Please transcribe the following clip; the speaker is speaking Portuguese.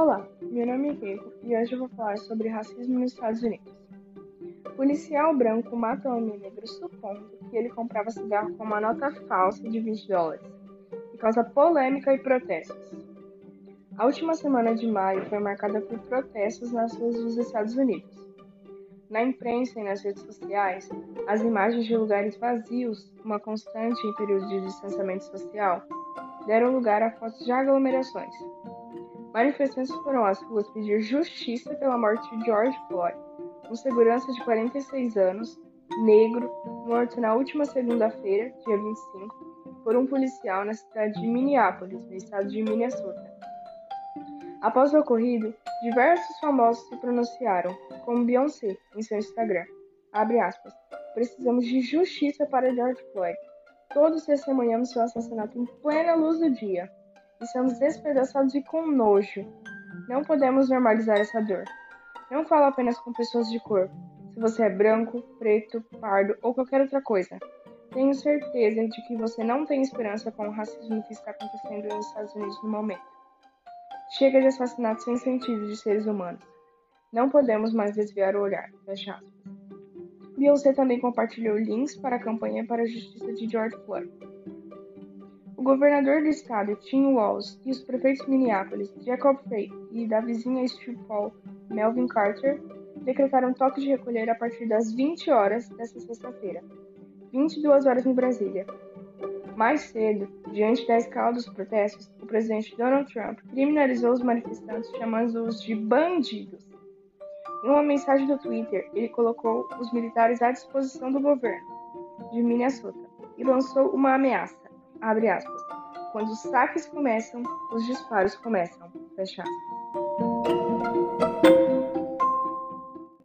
Olá, meu nome é Keiko e hoje eu vou falar sobre racismo nos Estados Unidos. Policial branco mata um homem negro supondo que ele comprava cigarro com uma nota falsa de 20 dólares e causa polêmica e protestos. A última semana de maio foi marcada por protestos nas ruas dos Estados Unidos. Na imprensa e nas redes sociais, as imagens de lugares vazios, uma constante em períodos de distanciamento social, deram lugar a fotos de aglomerações. Manifestantes foram às ruas pedir justiça pela morte de George Floyd, um segurança de 46 anos, negro, morto na última segunda-feira, dia 25, por um policial na cidade de Minneapolis, no estado de Minnesota. Após o ocorrido, diversos famosos se pronunciaram, como Beyoncé em seu Instagram. Aspas. Precisamos de justiça para George Floyd. Todos testemunhamos seu assassinato em plena luz do dia. Estamos despedaçados e com nojo. Não podemos normalizar essa dor. Não falo apenas com pessoas de cor. Se você é branco, preto, pardo ou qualquer outra coisa. Tenho certeza de que você não tem esperança com o racismo que está acontecendo nos Estados Unidos no momento. Chega de assassinatos sem sentido de seres humanos. Não podemos mais desviar o olhar. Fecha aspas. Beyoncé também compartilhou links para a campanha para a justiça de George Floyd. O governador do estado, Tim Walz, e os prefeitos de Minneapolis, Jacob Frey, e da vizinha St. Paul, Melvin Carter, decretaram toque de recolher a partir das 20 horas desta sexta-feira, 22 horas em Brasília, mais cedo, diante da escala dos protestos, o presidente Donald Trump criminalizou os manifestantes chamando-os de bandidos. Em uma mensagem do Twitter, ele colocou os militares à disposição do governo de Minnesota e lançou uma ameaça, aspas, quando os saques começam, os disparos começam, fecha aspas.